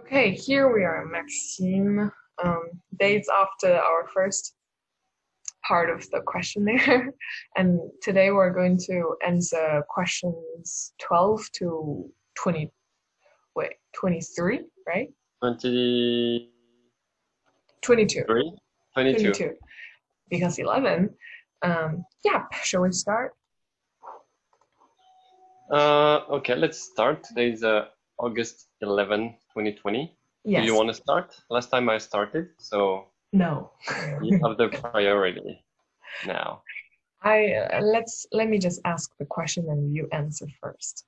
Okay, here we are, Maxime. Um, days after our first part of the questionnaire, and today we're going to answer questions 12 to 20. Wait, 23, right? 23? 22. 22. 22. Because 11. Um, yeah, shall we start? Uh, okay, let's start. Today is uh, August 11, 2020. Yes. Do you want to start? Last time I started, so No. you have the priority now. I uh, let's let me just ask the question and you answer first.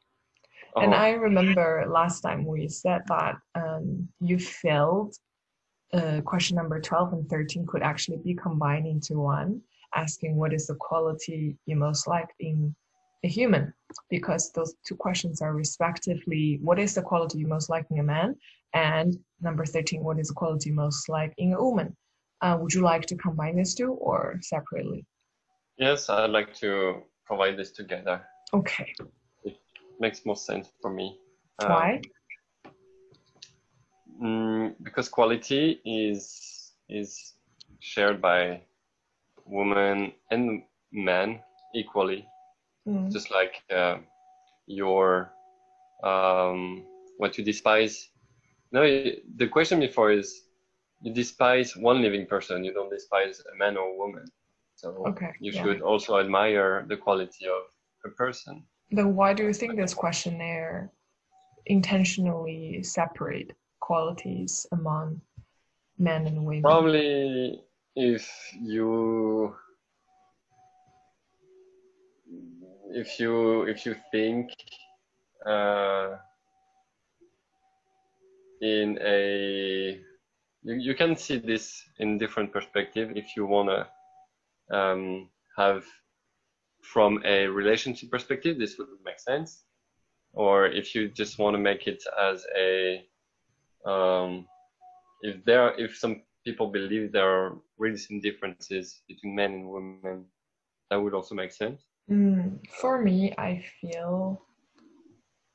And Oh, I remember last time we said that um, you felt uh, question number 12 and 13 could actually be combined into one, asking what is the quality you most like in a human? Because those two questions are respectively what is the quality you most like in a man? And number 13, what is the quality most like in a woman? Uh, would you like to combine these two or separately? yes, I'd like to provide this together. Okay. It makes more sense for me. Um, Why? Mm, because quality is is shared by women and men equally. Mm. Just like uh, your um, what you despise. No, the question before is you despise one living person. You don't despise a man or a woman. So Okay. you yeah. should also admire the quality of a person. Then why do you think this questionnaire intentionally separate qualities among men and women? Probably if you if you if you think uh, in a you, you can see this in different perspective if you want to um, have from a relationship perspective this would make sense. Or if you just want to make it as a um, if there if some people believe there are really some differences between men and women that would also make sense Mm, for me, I feel,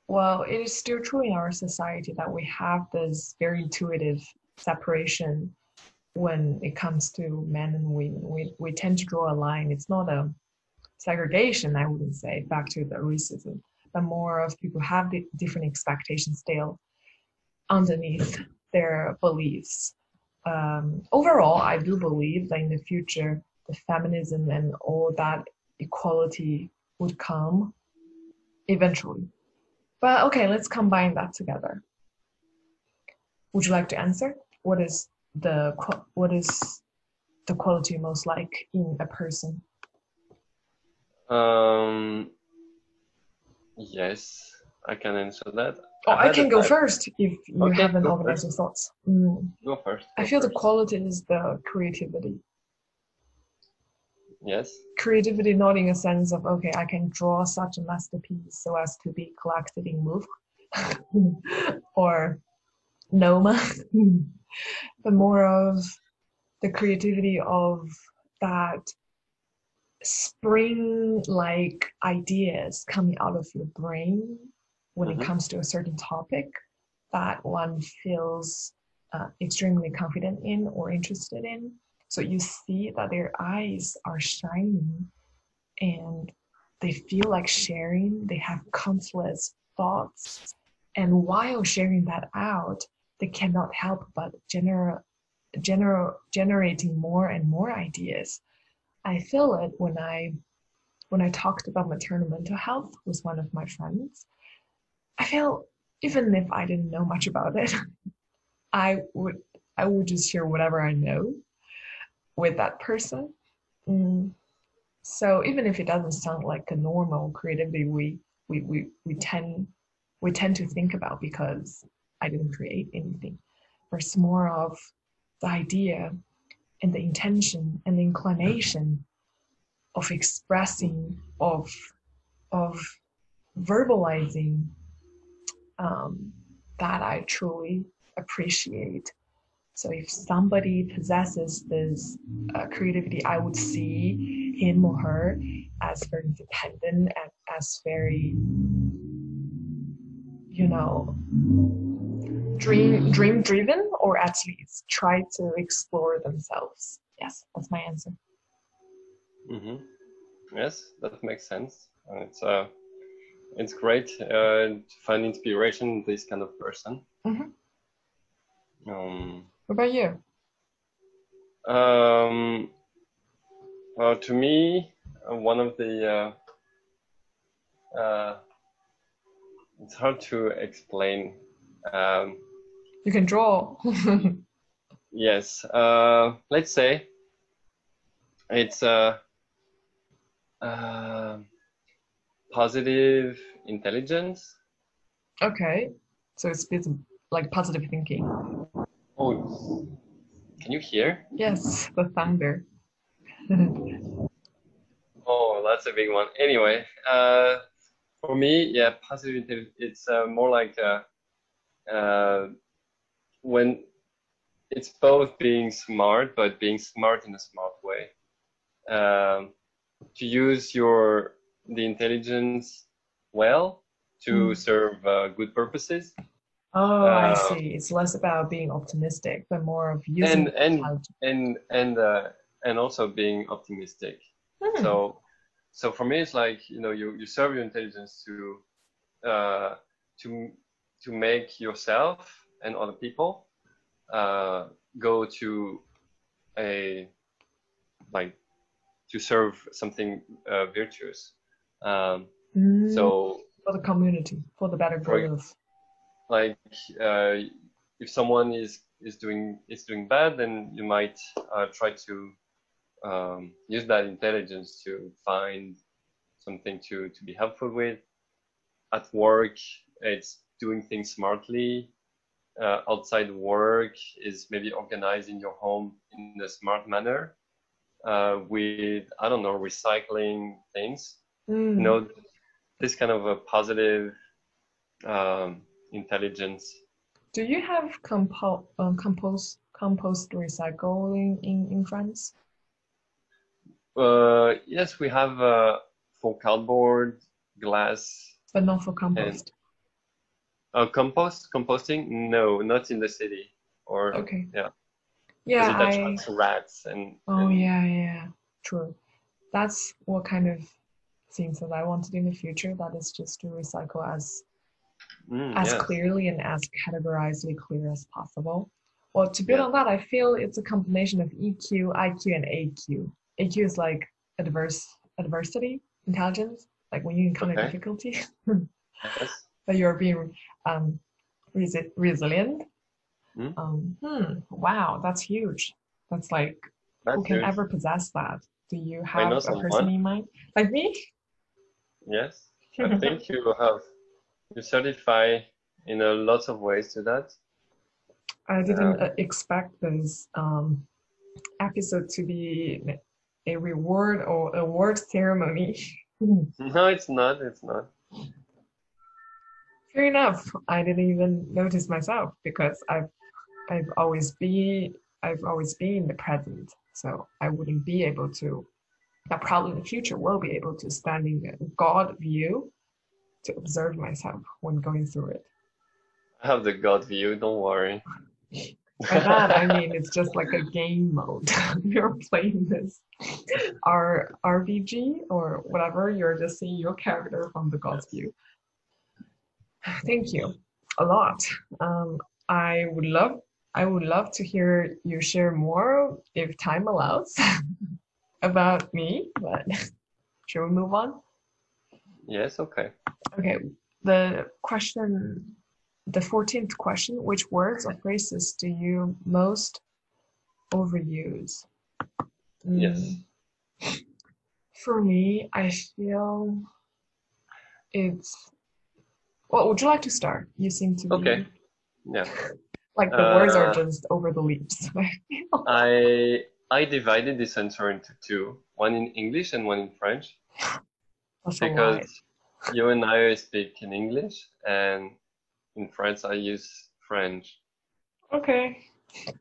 well, it is still true in our society that we have this very intuitive separation when it comes to men and women. We, we tend to draw a line. It's not a segregation, I wouldn't say, back to the racism, but more of people have the different expectations still underneath their beliefs. Um, overall, I do believe that in the future, the feminism and all that equality would come eventually. But okay, let's combine that together. Would you like to answer? What is the what is the quality most like in a person? um yes i can answer that Oh, I had can go first if you Okay, haven't go organized first. your thoughts. Mm. go first I go feel the quality is the creativity. Yes Creativity, not in a sense of okay, I can draw such a masterpiece so as to be collected in Louvre or MoMA, but more of the creativity of that spring like ideas coming out of your brain when it Mhm. comes to a certain topic that one feels uh, extremely confident in or interested in. So you see that their eyes are shining and they feel like sharing, they have countless thoughts. And while sharing that out, they cannot help but gener- gener- generating more and more ideas. I feel it when I when I talked about maternal mental health with one of my friends. I feel even if I didn't know much about it, I would I would just share whatever I know with that person. Mm. So even if it doesn't sound like a normal creativity we we, we, we tend we tend to think about because I didn't create anything. But it's more of the idea and the intention and the inclination of expressing of of verbalizing um, that I truly appreciate. So if somebody possesses this uh, creativity, I would see him or her as very independent and as very, you know, dream dream driven or at least try to explore themselves. Yes, that's my answer. hmm Yes, that makes sense. And it's uh, it's great uh, to find inspiration in this kind of person. Mhm. Um, What about you? um, well, to me, uh, one of the uh, uh, it's hard to explain. Um, You can draw. yes, uh, let's say it's uh, uh, positive intelligence. okay, so it's bit like positive thinking. Can you hear? Yes, the thunder. Oh, that's a big one. Anyway, uh, for me, yeah, positive intelligence. It's uh, more like uh, uh, when it's both being smart, but being smart in a smart way. Um, to use your the intelligence well to Mm. serve uh, good purposes, Oh, I Uh, see. It's less about being optimistic, but more of using and and and and uh, and also being optimistic. Hmm. So, so for me, it's like you know, you, you serve your intelligence to, uh, to to make yourself and other people, uh, go to a like to serve something uh, virtuous. Um, Mm, so, for the community, for the better For- of. Like, uh, if someone is is doing is doing bad, then you might uh, try to um, use that intelligence to find something to to be helpful with. At work, it's doing things smartly. Uh, outside work is maybe organizing your home in a smart manner uh, with I don't know recycling things. Mm. You know, this kind of a positive um, intelligence. Do you have compo uh, compost compost recycling in in France? Uh, yes, we have uh, for cardboard, glass, But not for compost. uh, compost. Composting? No, not in the city. Or Okay. yeah. Yeah, it I. rats and. Oh and- yeah, yeah, true. That's what kind of things that I want to do in the future. That is just to recycle as Mm, as yes. clearly and as categorizedly clear as possible. Well, to build Yeah. on that, I feel it's a combination of EQ, IQ, and AQ. AQ is like adverse adversity, intelligence, like when you encounter Okay. difficulty, Yes. that you're being um, resi- resilient. Hmm. Um, hmm, wow, that's huge. That's like who can good. ever possess that? Do you have a person someone. in mind? Like me? Yes. I think you have you certify in a lot of ways to that. I didn't expect this um, episode to be a reward or award ceremony. No, it's not. It's not. Fair enough. I didn't even notice myself because I've I've always been I've always been in the present, so I wouldn't be able to. I probably in the future will be able to stand in a God view to observe myself when going through it. I have the God view. Don't worry. By that I mean it's just like a game mode. you're playing this R RPG or whatever. You're just seeing your character from the God's view. Thank you a lot. Um, I would love I would love to hear you share more if time allows about me. But should we move on? Yes. Okay. Okay. The question, the fourteenth question: Which words or phrases do you most overuse? Yes. Mm, For me, I feel it's. Well, would you like to start? You seem to be Okay. Yeah. like the words are Uh, just over the leaves. I I divided this answer into two, one in English and one in French, That's because you and I speak in English, and in France I use French. Okay.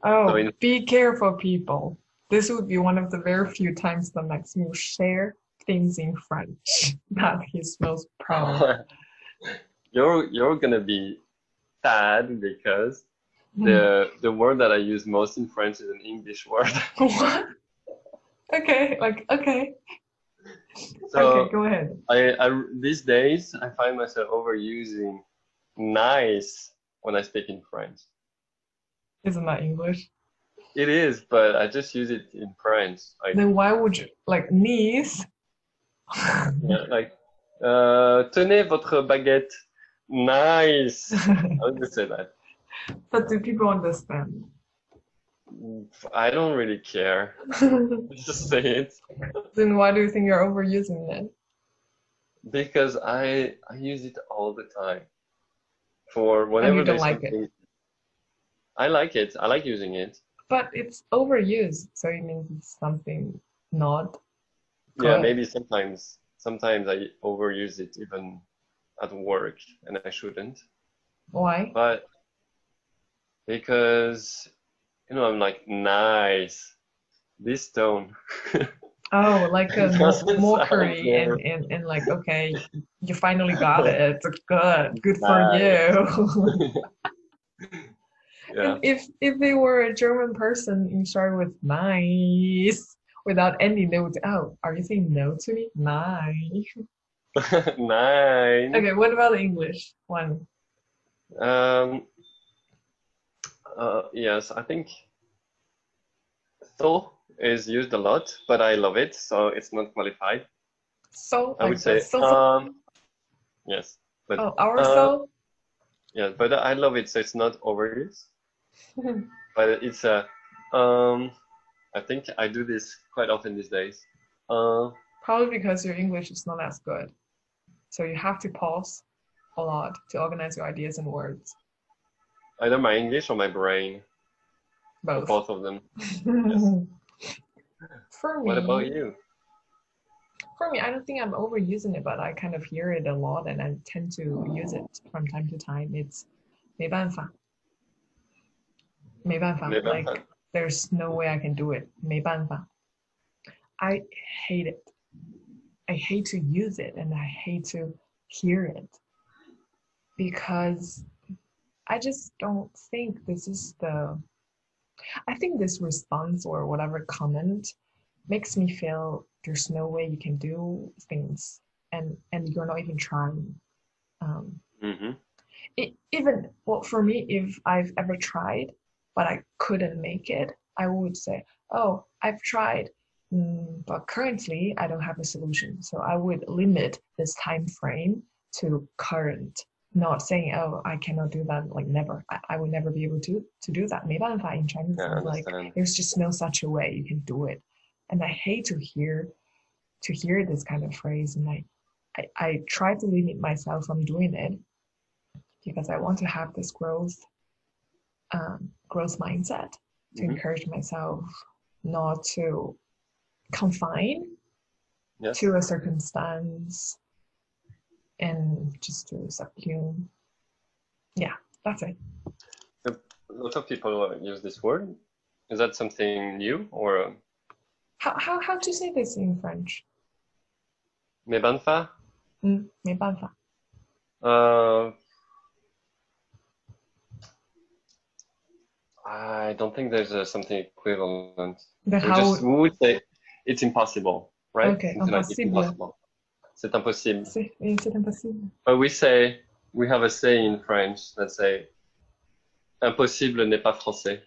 Oh, So in- be careful, people. This would be one of the very few times that Maxime will share things in French that he's most proud of. you're you're gonna be sad because hmm. the the word that I use most in French is an English word. what? Okay, like okay. So okay, go ahead. I, I these days I find myself overusing nice when I speak in French. Isn't that English? It is, but I just use it in French. Like, Then why would you like niece? yeah, like uh, tenez votre baguette. Nice. I would just say that. but do people understand? I don't really care. Just say it then why do you think you're overusing it? because I I use it all the time. For whenever you don't like it? I like it. I like using it. But it's overused, so it means it's something not. Yeah, Good. maybe sometimes sometimes I overuse it even at work and I shouldn't. Why? But because you know I'm like nice. This tone. Oh, like a It doesn't sound mockery and, and, and like, okay, you finally got it. Good. Good for Nice. you. yeah. And if if they were a German person, you start with nice without any note. Oh, are you saying no to me? Nice. Nine. Okay, what about the English one? Um, uh, yes, I think so is used a lot, but I love it, so it's not qualified. So I like would say so, so um, yes, but oh our uh, so yeah, but I love it, so it's not overused. But it's a um, I think I do this quite often these days. Uh, probably because your English is not as good. So you have to pause a lot to organize your ideas and words. either my English or my brain, or Both. both of them. For me, What about you? For me, I don't think I'm overusing it, but I kind of hear it a lot and I tend to use it from time to time. It's 没办法.没办法.没办法。 Like, there's no way I can do it. 没办法. I hate it. I hate to use it and I hate to hear it because I just don't think this is the. I think this response or whatever comment makes me feel there's no way you can do things and and you're not even trying. Um, mm-hmm. it, even well for me if i've ever tried but i couldn't make it i would say oh i've tried mm, but currently i don't have a solution so i would limit this time frame to current not saying oh i cannot do that like never i, I would never be able to to do that 没办法 in chinese Yeah, I is like understand. there's just no such a way you can do it and i hate to hear to hear this kind of phrase and i i, I try to limit myself from doing it because I want to have this growth um, growth mindset to Mhm. encourage myself not to confine Yes. to a circumstance and just to subsume. Yeah, that's it. A lot of people uh, use this word. Is that something new or uh, How how how to say this in French? mais ban fa? 嗯，没办法。 Uh, I don't think there's uh, something equivalent. Then We how just we would say it's impossible, right? Okay, Something like it's impossible. C'est impossible. c'est impossible. But we say we have a saying in French that say impossible n'est pas français.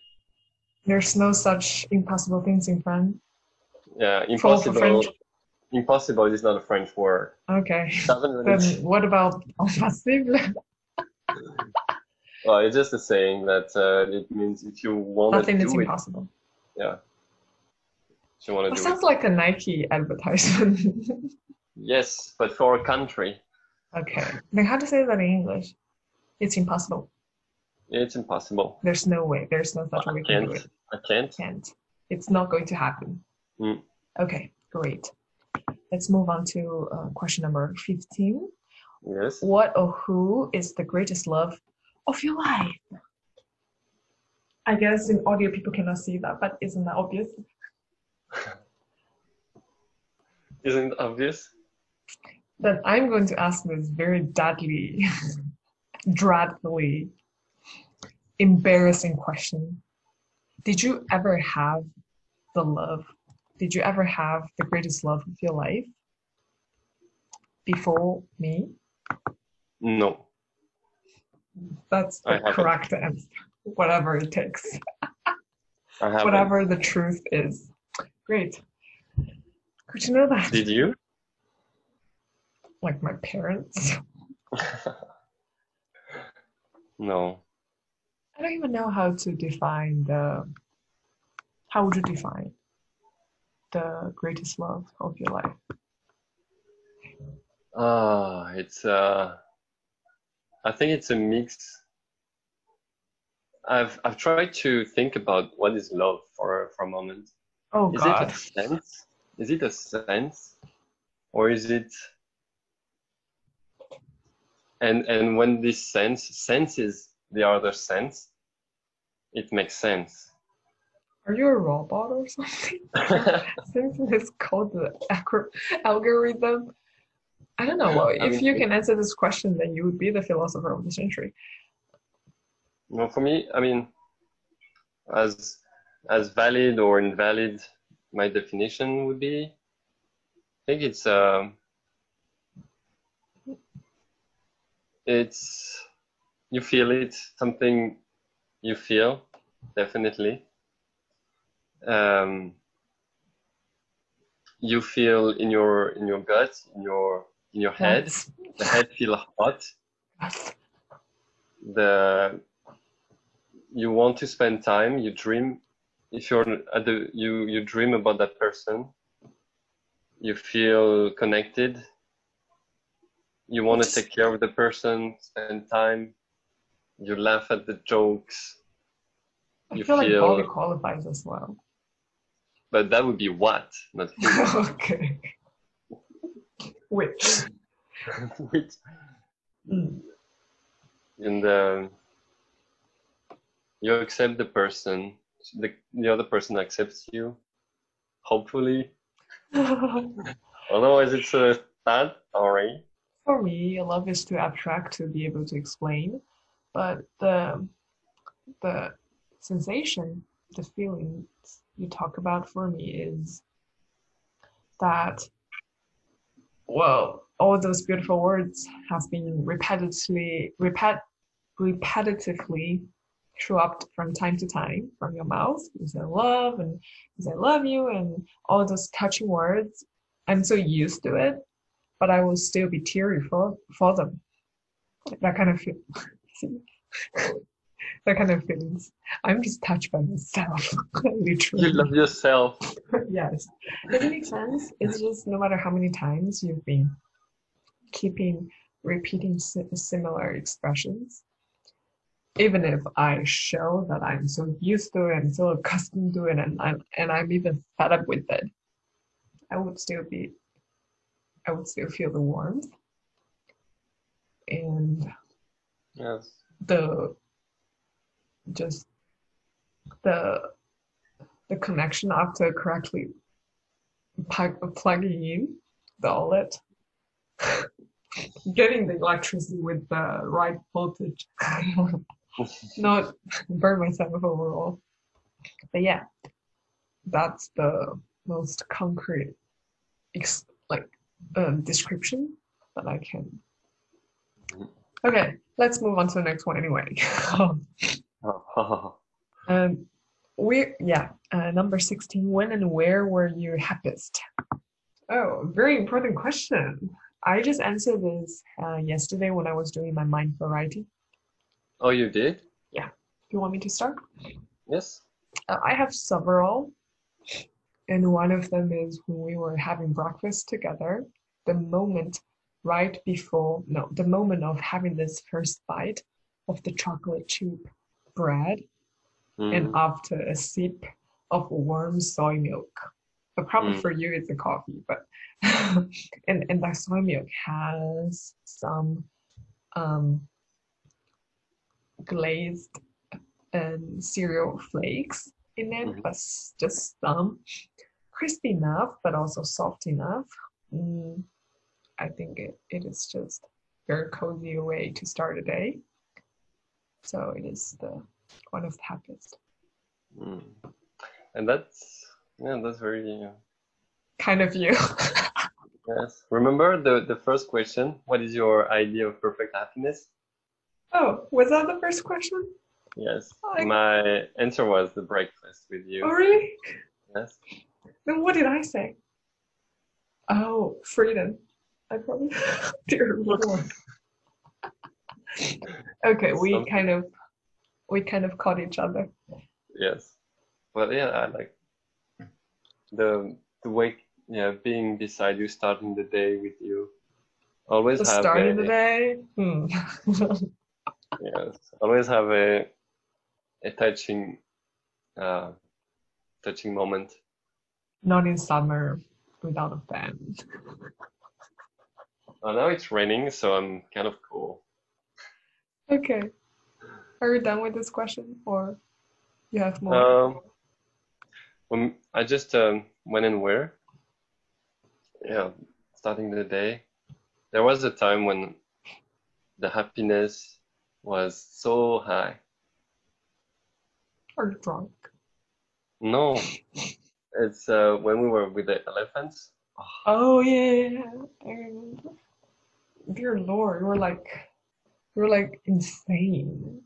There's no such impossible things in French. Yeah, impossible. French. Impossible is not a French word. Okay. It really. Then what about impossible? Well, it's just a saying that uh, it means if you want to Nothing is do it, impossible. yeah. If you want to do it, sounds like a Nike advertisement. yes, but for a country, okay. Then how to say that in English? It's impossible. it's impossible. There's no way. There's no such I way do can't. it. I can't. Can't. It's not going to happen. Mm. Okay, great. Let's move on to uh, question number 15. Yes. What or who is the greatest love of your life? I guess in audio people cannot see that, but isn't that obvious? Isn't it obvious? Then I'm going to ask this very deadly, dreadfully. embarrassing question. Did you ever have the love? Did you ever have the greatest love of your life before me? No. That's the correct answer. Whatever it takes. Whatever the truth is. Great. Good to know that. Did you? Like my parents. no. I don't even know how to define the. How would you define the greatest love of your life? Ah, it's uh I think it's a mix. I've I've tried to think about what is love for for a moment. Oh Is God. it a sense? Is it a sense? Or is it and and when this sense senses the other sense, it makes sense. Are you a robot or something? Since it's called the algorithm. I don't know. Well, I if mean, you can answer this question, then you would be the philosopher of the century. No, for me, I mean, as as valid or invalid, my definition would be. I think it's um, it's you feel it, something you feel, definitely. Um, you feel in your in your gut, in your in your head. Yes. The head feel hot. The you want to spend time you dream if you're at the you you dream about that person you feel connected you want to take care of the person spend time you laugh at the jokes I you feel like feel- body qualifies as well. but that would be what not okay. Which? Which- Mm. and uh, you accept the person the, the other person accepts you hopefully otherwise it's a sad story For me, love is too abstract to be able to explain, but the the sensation, the feeling you talk about for me is that well, all those beautiful words have been repetitively repet, repetitively dropped from time to time from your mouth. You say love and you say love you and all those touching words. I'm so used to it but I will still be teary for for them. That kind of feel, that kind of feelings. I'm just touched by myself, literally. you love yourself yes, does it make sense? It's just no matter how many times you've been keeping repeating similar expressions, even if I show that I'm so used to it and so accustomed to it, and I'm and I'm even fed up with it, I would still be, I would still feel the warmth. And yes. the just the the connection after correctly plug, plugging in the outlet. Getting the electricity with the right voltage. Not burn myself overall. But yeah that's the most concrete ex- like um, description that i can okay let's move on to the next one anyway Um, we yeah, uh, number sixteen. When and where were you happiest? Oh, very important question. I just answered this uh, yesterday when I was doing my mindful writing. oh you did Yeah. Do you want me to start? yes Uh, I have several, and one of them is when we were having breakfast together. The moment right before, no, the moment of having this first bite of the chocolate chip bread Mm. and after a sip of warm soy milk. But probably Mm. for you it's a coffee, but and and that soy milk has some um glazed and cereal flakes in it, Mhm. but just some crispy enough, but also soft enough. Mm, I think it, it is just very cozy way to start a day. So it is the one of the happiest. Mm. And that's yeah, that's very uh, Kind of you. yes. Remember the the first question? What is your idea of perfect happiness? oh, was that the first question? Yes. I- My answer was the breakfast with you. Oh, really? Yes. Then what did I say? Oh, freedom. I probably, dear Lord. okay, we Something- kind of, we kind of caught each other. Yes. Well, yeah, I like the the wake. Yeah, being beside you, starting the day with you. Always The have start a, the day. Hmm. Yes, always have a a touching, uh, touching moment. Not in summer without a fan. Uh, now it's raining, so I'm kind of cool. Okay. Are you done with this question or you have more? Um, when I just um, went and where? Yeah, starting the day. There was a time when the happiness was so high. Or drunk? No, it's uh, when we were with the elephants. Oh yeah, yeah, yeah. Dear Lord, you were like, you were like insane.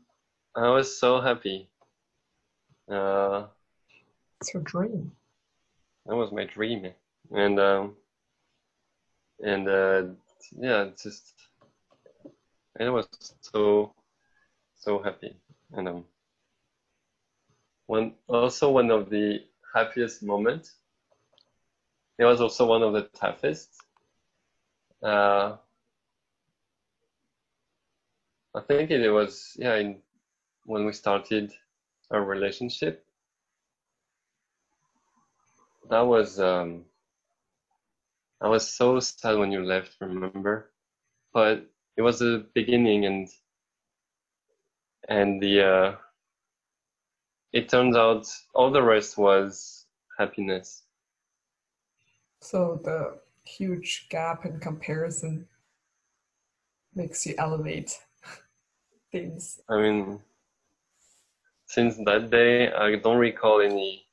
I was so happy. Uh, It's your dream. that was my dream, and um, and uh, yeah, it's just I was so so happy, and um, one also one of the happiest moment. It was also one of the toughest. Uh, I think it was yeah in, when we started our relationship. That was um, I was so sad when you left, remember? But it was the beginning and and the uh, it turns out all the rest was happiness. So the huge gap in comparison makes you elevate things. I mean, since that day, I don't recall any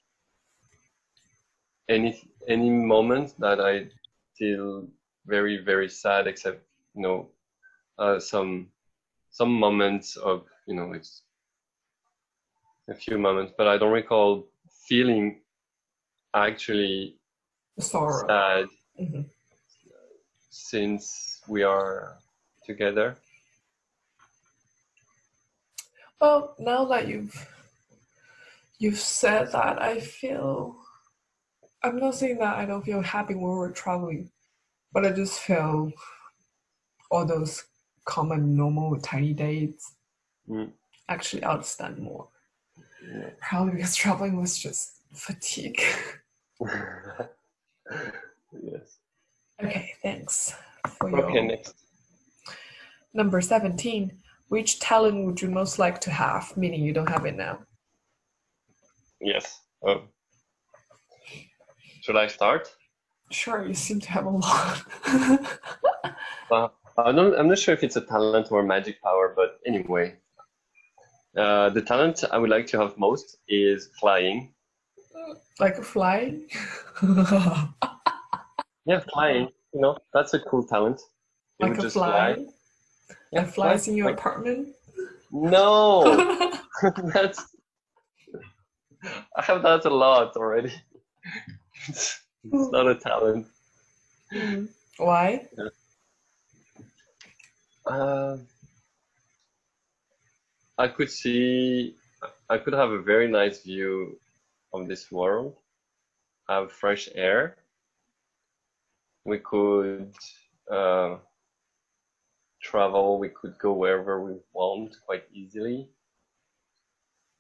any any moment that I feel very very sad, except you know uh, some some moments of you know it's a few moments, but I don't recall feeling actually Sorrow. sad Mhm. since we are together. Well, now that you've you've said that, I feel I'm not saying that I don't feel happy when we're traveling, but I just feel all those common normal tiny dates Mm. actually outstand more. Yeah. Probably because traveling was just fatigue. yes. okay, thanks for your Okay, next. number 17. Which talent would you most like to have? Meaning you don't have it now. Yes. Oh. Should I start? Sure, you seem to have a lot. Uh, I'm not, I'm not sure if it's a talent or magic power, but anyway. Uh, the talent I would like to have most is flying. like a fly? Yeah, flying. You know, that's a cool talent. You like a just fly? Yeah, flies fly. in your Like- apartment? No, that's. I have that a lot already. it's, not a talent. Mhm. Why? Uh, I could see, I could have a very nice view of this world, have fresh air. We could uh, travel, we could go wherever we want quite easily.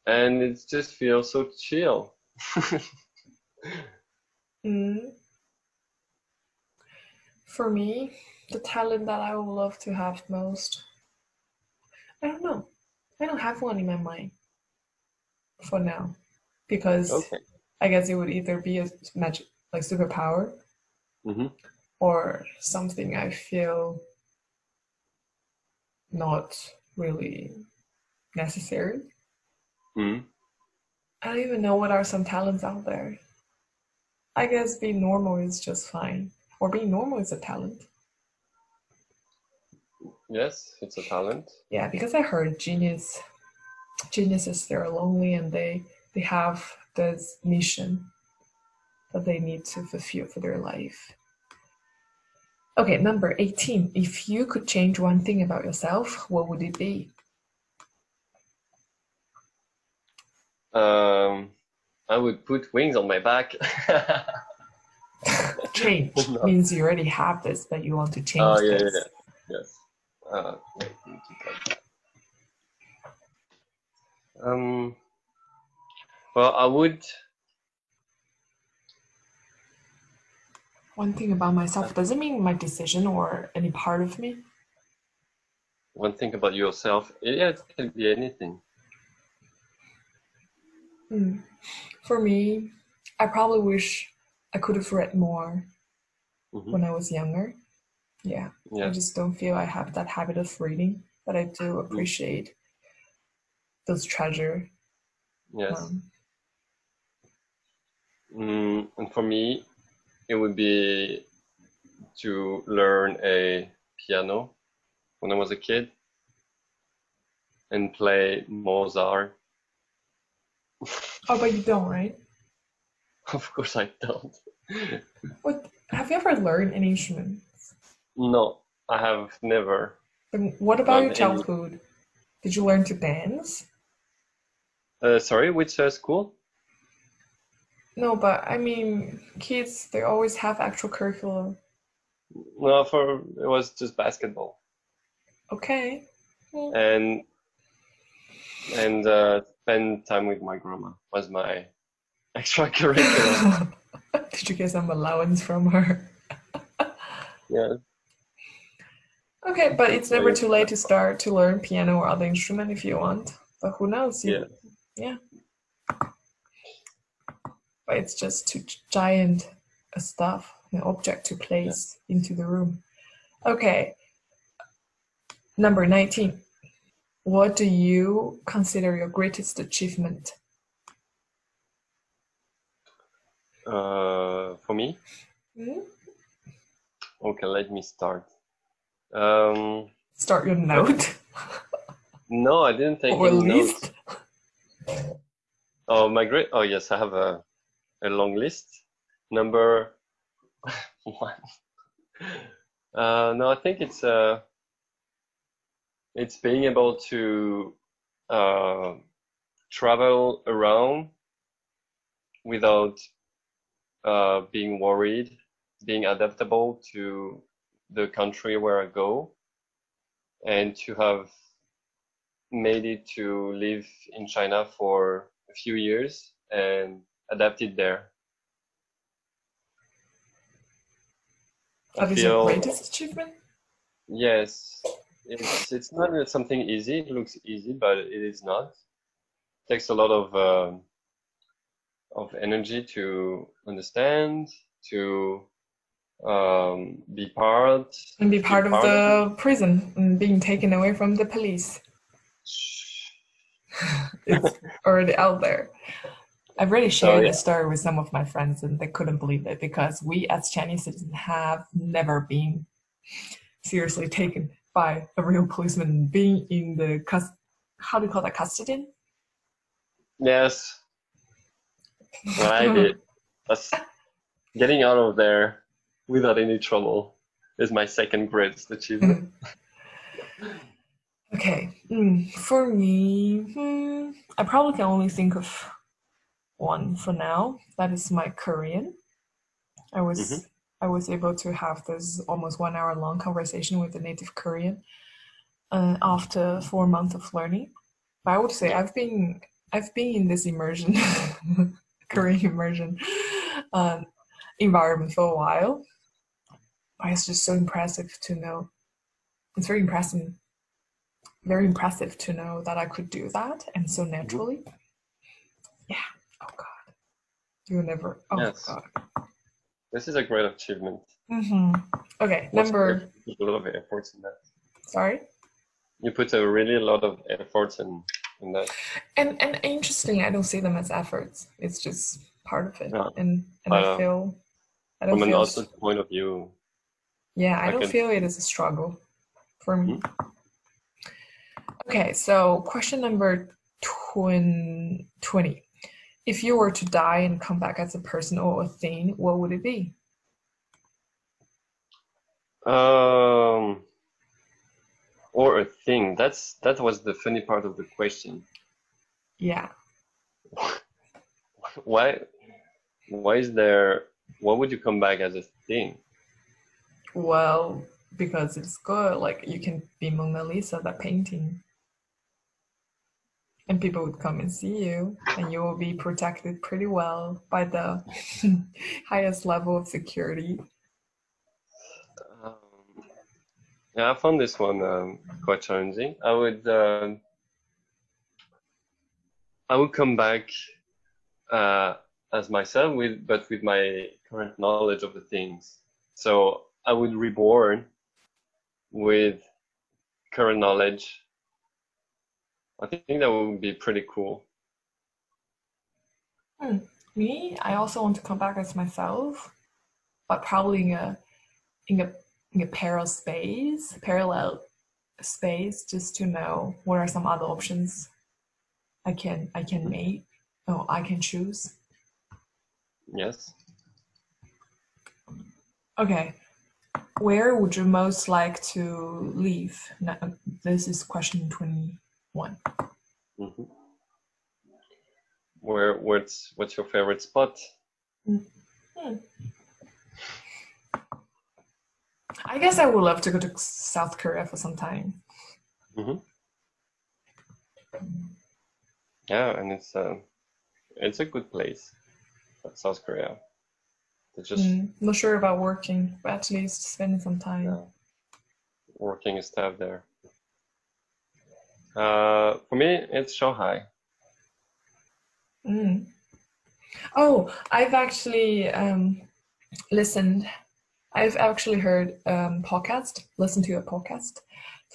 And it just feels so chill. Mm. For me, the talent that I would love to have most, I don't know. I don't have one in my mind for now because Okay. I guess it would either be a magic, like superpower, hmm or something I feel not really necessary. Mm. I don't even know what are some talents out there. I guess being normal is just fine. Or being normal is a talent. Yes, it's a talent. Yeah, because I heard genius geniuses they're lonely and they they have this mission that they need to fulfill for their life. Okay, number 18. If you could change one thing about yourself, what would it be? Um, I would put wings on my back. Change No. means you already have this, but you want to change oh yeah, yeah, yeah. yes. Uh, wait, let me keep that. Um. Well, I would. One thing about myself doesn't mean my decision or any part of me. One thing about yourself. Yeah, it can be anything. Hmm. For me, I probably wish I could have read more Mhm. when I was younger. Yeah, I just don't feel I have that habit of reading, but I do Mm. appreciate those treasure. Yes. Um, Mm, and for me, it would be to learn a piano when I was a kid and play Mozart. oh, but you don't, right? Of course, I don't. What have you ever learned an instrument? No, I have never. And what about your any- childhood? Did you learn to dance? Uh, sorry, which uh, school? No, but I mean, kids they always have actual curriculum. No, for it was just basketball Okay. And and uh, spend time with my grandma was my extracurricular. Did you get some allowance from her? yeah. Okay, but it's never too late to start to learn piano or other instrument if you want. But who knows? You- Yeah. But it's just too giant a stuff, an object to place into the room. Okay. Number 19. What do you consider your greatest achievement? Uh, for me, Hmm? okay, let me start. Um, Start your note, no, I didn't take or any list. notes. Oh, my great. Oh, yes, I have a a long list. Number one. Uh, no, I think it's uh, it's being able to uh, travel around without uh, being worried, being adaptable to the country where I go, and to have made it to live in China for a few years and adapted there. I That is your greatest achievement? Yes, it's it's not something easy. It looks easy, but it is not. It takes a lot of um of energy to understand, to um, be part. And be part of part the prison and being taken away from the police. It's already out there. I've already shared yeah. this story with some of my friends and they couldn't believe it because we as Chinese citizens have never been seriously taken by a real policeman being in the cus how do you call that custody? Yes, well, I did. That's getting out of there without any trouble is my second greatest achievement. Okay, mm, for me, hmm, I probably can only think of one for now. That is my Korean. I was Mhm. I was able to have this almost one hour long conversation with a native Korean uh, after four months of learning. But I would say I've been I've been in this immersion Korean immersion um, environment for a while. But it's just so impressive to know. It's very impressive very impressive to know that I could do that and so naturally. Yeah. Oh God. You'll never. Oh Yes. God. This is a great achievement. hmm Okay. What's Number. a lot of efforts in that. Sorry. You put a really lot of efforts and in that. And and interestingly, I don't see them as efforts. It's just part of it. Yeah. And and I uh, feel I don't From an outside point of view, yeah, I I don't can- feel it as a struggle for me. Mm-hmm. Okay, so question number twin, 20. If you were to die and come back as a person or a thing, what would it be? um, or a thing. That's that was the funny part of the question. Yeah. Why, why is there? Why would you come back as a thing? Well, because it's good. Like you can be Mona Lisa, that painting. And people would come and see you, and you will be protected pretty well by the highest level of security. Um, yeah, I found this one um, quite challenging. I would, um I would come back uh, as myself with, but with my current knowledge of the things. So I would reborn with current knowledge. I think that would be pretty cool. Hmm. Me, I also want to come back as myself, but probably in a in a in a parallel space, parallel space, just to know what are some other options I can I can make. Oh, I can choose. Yes. Okay. Where would you most like to live? Now, this is question 21. hmm Where, what's, what's your favorite spot? I guess I would love to go to South Korea for some time. hmm Yeah, and it's uh, it's a good place, South Korea. It's just Mm, not sure about working, but at least spending some time. yeah, working stuff there. Uh, for me, it's Shanghai. Mm. Oh, I've actually um, listened. I've actually heard um, podcast, listened to a podcast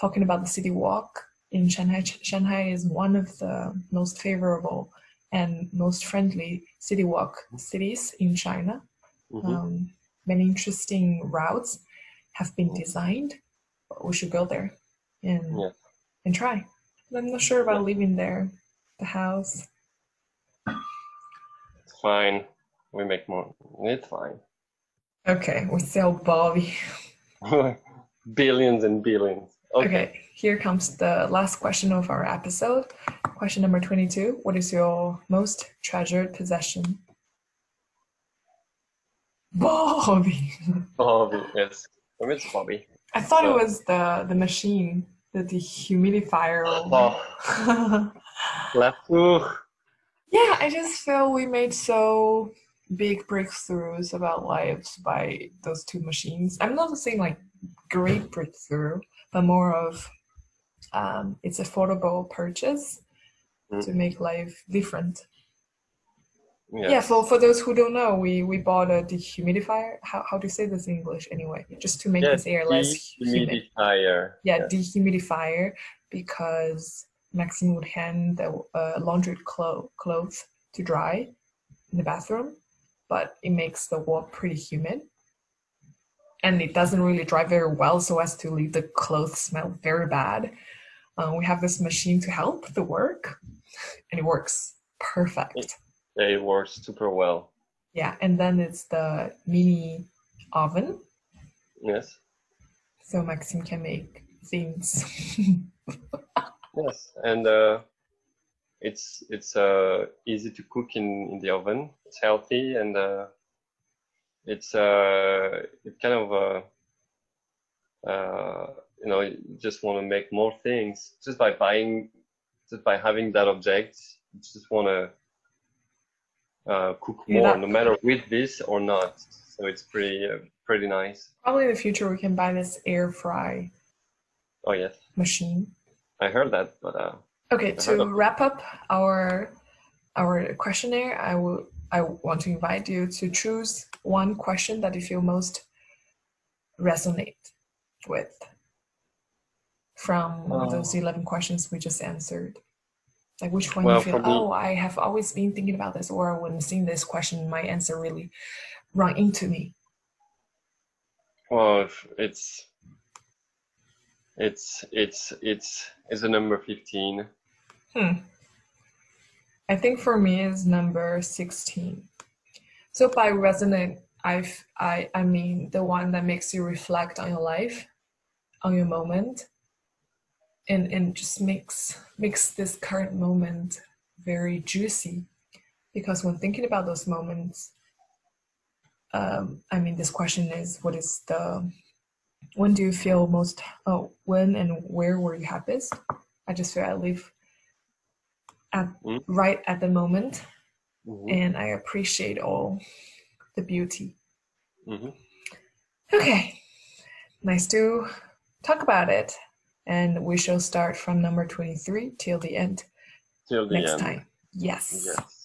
talking about the city walk in Shanghai. Shanghai is one of the most favorable and most friendly city walk cities in China. Mhm. Um, many interesting routes have been designed. We should go there and Yeah. and try. But I'm not sure about living there. The house. It's fine. We make more. It's fine. Okay, we sell Bobby. billions and billions. Okay. Okay, here comes the last question of our episode. Question number 22 What is your most treasured possession? Bobby! Bobby, yes. For me, it's Bobby. I thought it was the, the machine, the dehumidifier. Oh, La yeah, I just feel we made so big breakthroughs about lives by those two machines. I'm not saying like great breakthrough, but more of um, it's affordable purchase Mm. to make life different. Yes. Yeah, for, for those who don't know, we, we bought a dehumidifier. How, how do you say this in English anyway? Just to make this air less humid. dehumidifier. Yeah, dehumidifier because Maxim would hand the uh, laundry clo- clothes to dry in the bathroom, but it makes the wall pretty humid. And it doesn't really dry very well, so as to leave the clothes smell very bad. Uh, we have this machine to help the work, and it works perfect. They work super well. Yeah, and then it's the mini oven, Yes. so Maxim can make things. Yes. And uh, it's it's uh, easy to cook in, in the oven. It's healthy and uh, it's uh, it kind of uh, uh, you know you just want to make more things just by buying just by having that object. You just want to uh, cook more, no matter with this or not. So it's pretty uh, pretty nice. Probably in the future we can buy this air fry Oh yes, machine. I heard that, but uh, Okay, to wrap up our our questionnaire, I will I want to invite you to choose one question that you feel most resonate with from Oh. those 11 questions we just answered. Like which one Well, you feel, oh, I have always been thinking about this, or when seeing this question, my answer really run into me. Well, it's it's it's it's it's a number fifteen. Hmm. I think for me is number 16. So by resonate, I've, I, I mean the one that makes you reflect on your life, on your moment, and, and just makes, makes this current moment very juicy. Because when thinking about those moments, um, I mean, this question is what is the, when do you feel most, oh, when and where were you happiest? I just feel I live at, Mm. right at the moment Mhm, and I appreciate all the beauty. mhm. Okay, nice to talk about it. And we shall start from number 23 till the end Till the next end. time. Yes. Yes.